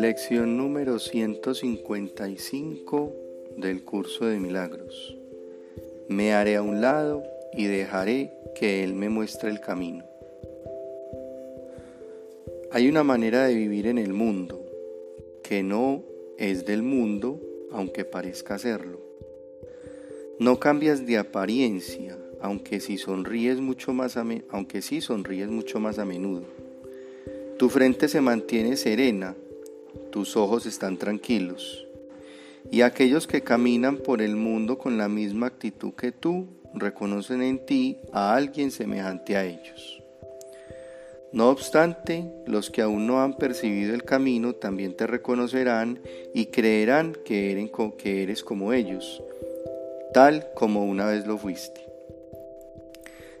Lección número 155 del curso de milagros. Me haré a un lado y dejaré que Él me muestre el camino. Hay una manera de vivir en el mundo que no es del mundo, aunque parezca serlo. No cambias de apariencia, aunque sí sonríes mucho más a, aunque sí sonríes mucho más a menudo. Tu frente se mantiene serena, tus ojos están tranquilos. Y aquellos que caminan por el mundo con la misma actitud que tú, reconocen en ti a alguien semejante a ellos. No obstante, los que aún no han percibido el camino también te reconocerán y creerán que eres como ellos, tal como una vez lo fuiste.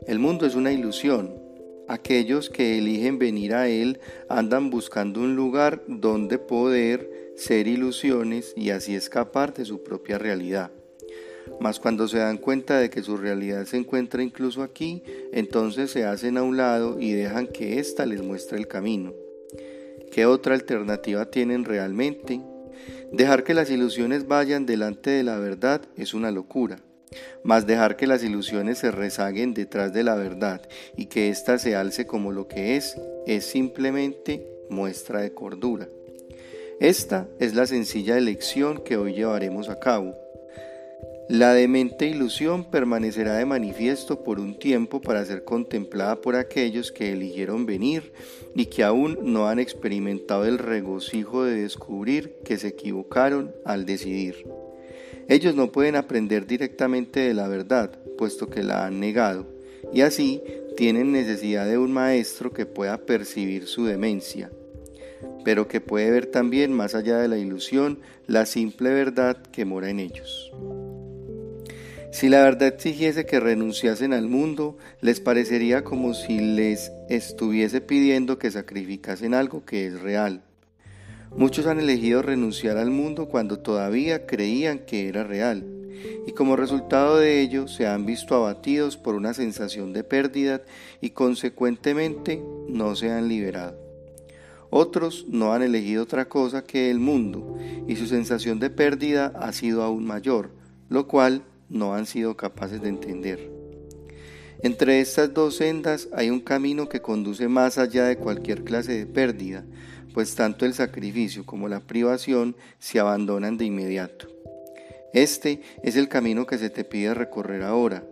El mundo es una ilusión. Aquellos que eligen venir a él andan buscando un lugar donde poder ser ilusiones y así escapar de su propia realidad. Mas cuando se dan cuenta de que su realidad se encuentra incluso aquí, entonces se hacen a un lado y dejan que ésta les muestre el camino. ¿Qué otra alternativa tienen realmente? Dejar que las ilusiones vayan delante de la verdad es una locura mas dejar que las ilusiones se rezaguen detrás de la verdad y que ésta se alce como lo que es, es simplemente muestra de cordura. Esta es la sencilla elección que hoy llevaremos a cabo. La demente ilusión permanecerá de manifiesto por un tiempo para ser contemplada por aquellos que eligieron venir y que aún no han experimentado el regocijo de descubrir que se equivocaron al decidir. Ellos no pueden aprender directamente de la verdad, puesto que la han negado, y así tienen necesidad de un maestro que pueda percibir su demencia, pero que puede ver también más allá de la ilusión la simple verdad que mora en ellos. Si la verdad exigiese que renunciasen al mundo, les parecería como si les estuviese pidiendo que sacrificasen algo que es real. Muchos han elegido renunciar al mundo cuando todavía creían que era real, y como resultado de ello se han visto abatidos por una sensación de pérdida y consecuentemente no se han liberado. Otros no han elegido otra cosa que el mundo, y su sensación de pérdida ha sido aún mayor, lo cual no han sido capaces de entender. Entre estas dos sendas hay un camino que conduce más allá de cualquier clase de pérdida, pues tanto el sacrificio como la privación se abandonan de inmediato. Este es el camino que se te pide recorrer ahora.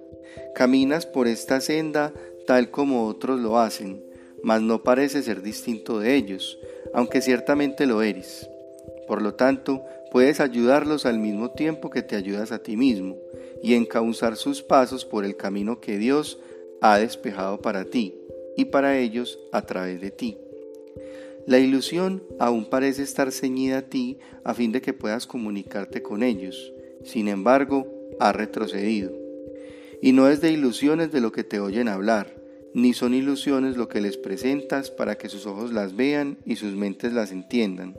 Caminas por esta senda tal como otros lo hacen, mas no parece ser distinto de ellos, aunque ciertamente lo eres. Por lo tanto, puedes ayudarlos al mismo tiempo que te ayudas a ti mismo y encauzar sus pasos por el camino que Dios ha despejado para ti y para ellos a través de ti. La ilusión aún parece estar ceñida a ti a fin de que puedas comunicarte con ellos. Sin embargo, ha retrocedido. Y no es de ilusiones de lo que te oyen hablar, ni son ilusiones lo que les presentas para que sus ojos las vean y sus mentes las entiendan.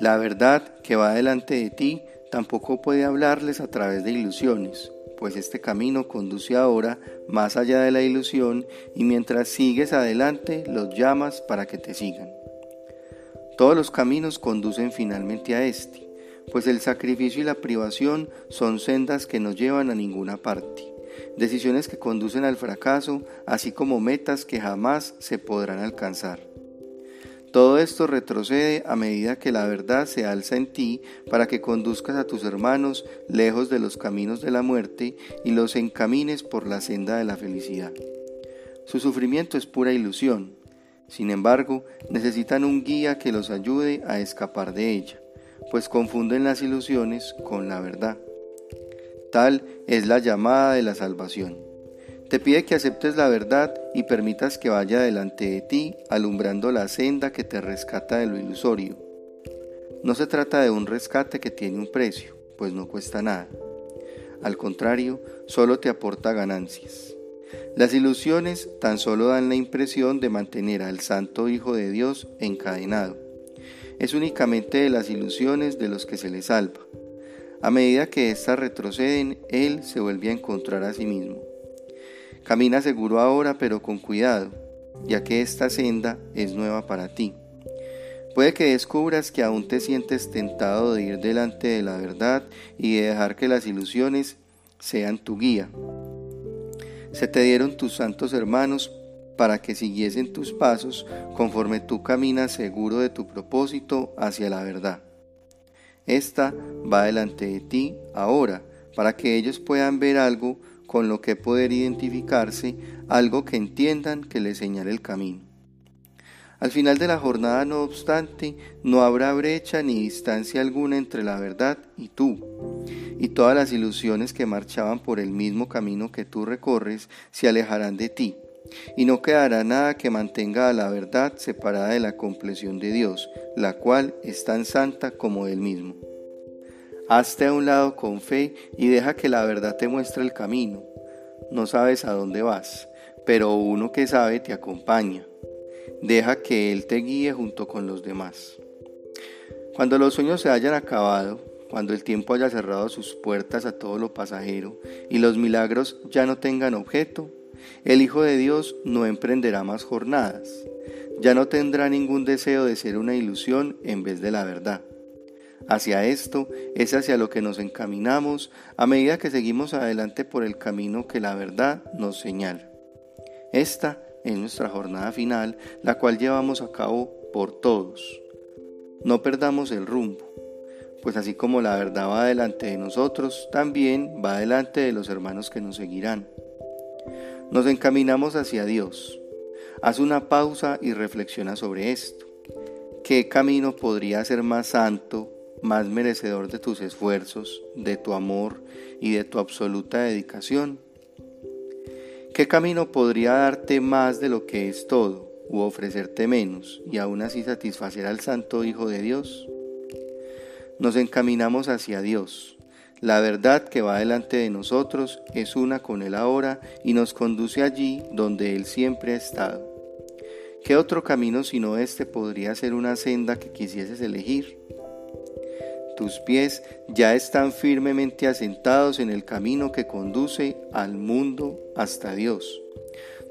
La verdad que va delante de ti tampoco puede hablarles a través de ilusiones, pues este camino conduce ahora más allá de la ilusión y mientras sigues adelante los llamas para que te sigan. Todos los caminos conducen finalmente a este, pues el sacrificio y la privación son sendas que no llevan a ninguna parte, decisiones que conducen al fracaso, así como metas que jamás se podrán alcanzar. Todo esto retrocede a medida que la verdad se alza en ti para que conduzcas a tus hermanos lejos de los caminos de la muerte y los encamines por la senda de la felicidad. Su sufrimiento es pura ilusión, sin embargo, necesitan un guía que los ayude a escapar de ella, pues confunden las ilusiones con la verdad. Tal es la llamada de la salvación. Te pide que aceptes la verdad y permitas que vaya delante de ti, alumbrando la senda que te rescata de lo ilusorio. No se trata de un rescate que tiene un precio, pues no cuesta nada. Al contrario, solo te aporta ganancias. Las ilusiones tan solo dan la impresión de mantener al Santo Hijo de Dios encadenado. Es únicamente de las ilusiones de los que se le salva. A medida que éstas retroceden, Él se vuelve a encontrar a sí mismo. Camina seguro ahora, pero con cuidado, ya que esta senda es nueva para ti. Puede que descubras que aún te sientes tentado de ir delante de la verdad y de dejar que las ilusiones sean tu guía. Se te dieron tus santos hermanos para que siguiesen tus pasos conforme tú caminas seguro de tu propósito hacia la verdad. Esta va delante de ti ahora, para que ellos puedan ver algo con lo que poder identificarse, algo que entiendan que les señale el camino. Al final de la jornada, no obstante, no habrá brecha ni distancia alguna entre la verdad y tú, y todas las ilusiones que marchaban por el mismo camino que tú recorres se alejarán de ti, y no quedará nada que mantenga a la verdad separada de la compleción de Dios, la cual es tan santa como Él mismo. Hazte a un lado con fe y deja que la verdad te muestre el camino. No sabes a dónde vas, pero uno que sabe te acompaña. Deja que Él te guíe junto con los demás. Cuando los sueños se hayan acabado, cuando el tiempo haya cerrado sus puertas a todo lo pasajero y los milagros ya no tengan objeto, el Hijo de Dios no emprenderá más jornadas, ya no tendrá ningún deseo de ser una ilusión en vez de la verdad. Hacia esto es hacia lo que nos encaminamos a medida que seguimos adelante por el camino que la verdad nos señala. Esta es nuestra jornada final, la cual llevamos a cabo por todos. No perdamos el rumbo, pues así como la verdad va delante de nosotros, también va delante de los hermanos que nos seguirán. Nos encaminamos hacia Dios. Haz una pausa y reflexiona sobre esto. ¿Qué camino podría ser más santo, más merecedor de tus esfuerzos, de tu amor y de tu absoluta dedicación? ¿Qué camino podría darte más de lo que es todo, u ofrecerte menos, y aún así satisfacer al Santo Hijo de Dios? Nos encaminamos hacia Dios. La verdad que va delante de nosotros es una con Él ahora y nos conduce allí donde Él siempre ha estado. ¿Qué otro camino sino este podría ser una senda que quisieses elegir? Tus pies ya están firmemente asentados en el camino que conduce al mundo hasta Dios.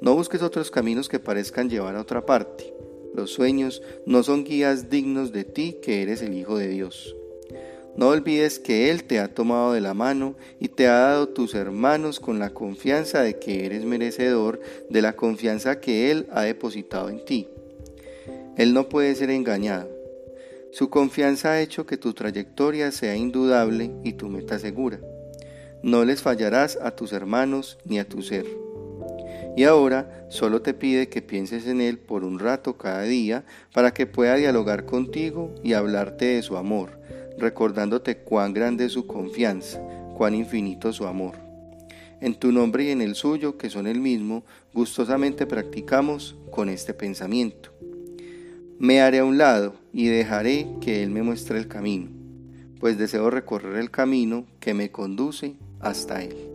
No busques otros caminos que parezcan llevar a otra parte. Los sueños no son guías dignos de ti que eres el Hijo de Dios. No olvides que Él te ha tomado de la mano y te ha dado tus hermanos con la confianza de que eres merecedor de la confianza que Él ha depositado en ti. Él no puede ser engañado. Su confianza ha hecho que tu trayectoria sea indudable y tu meta segura. No les fallarás a tus hermanos ni a tu ser. Y ahora solo te pide que pienses en Él por un rato cada día para que pueda dialogar contigo y hablarte de su amor, recordándote cuán grande es su confianza, cuán infinito su amor. En tu nombre y en el suyo, que son el mismo, gustosamente practicamos con este pensamiento. Me haré a un lado y dejaré que Él me muestre el camino, pues deseo recorrer el camino que me conduce hasta Él.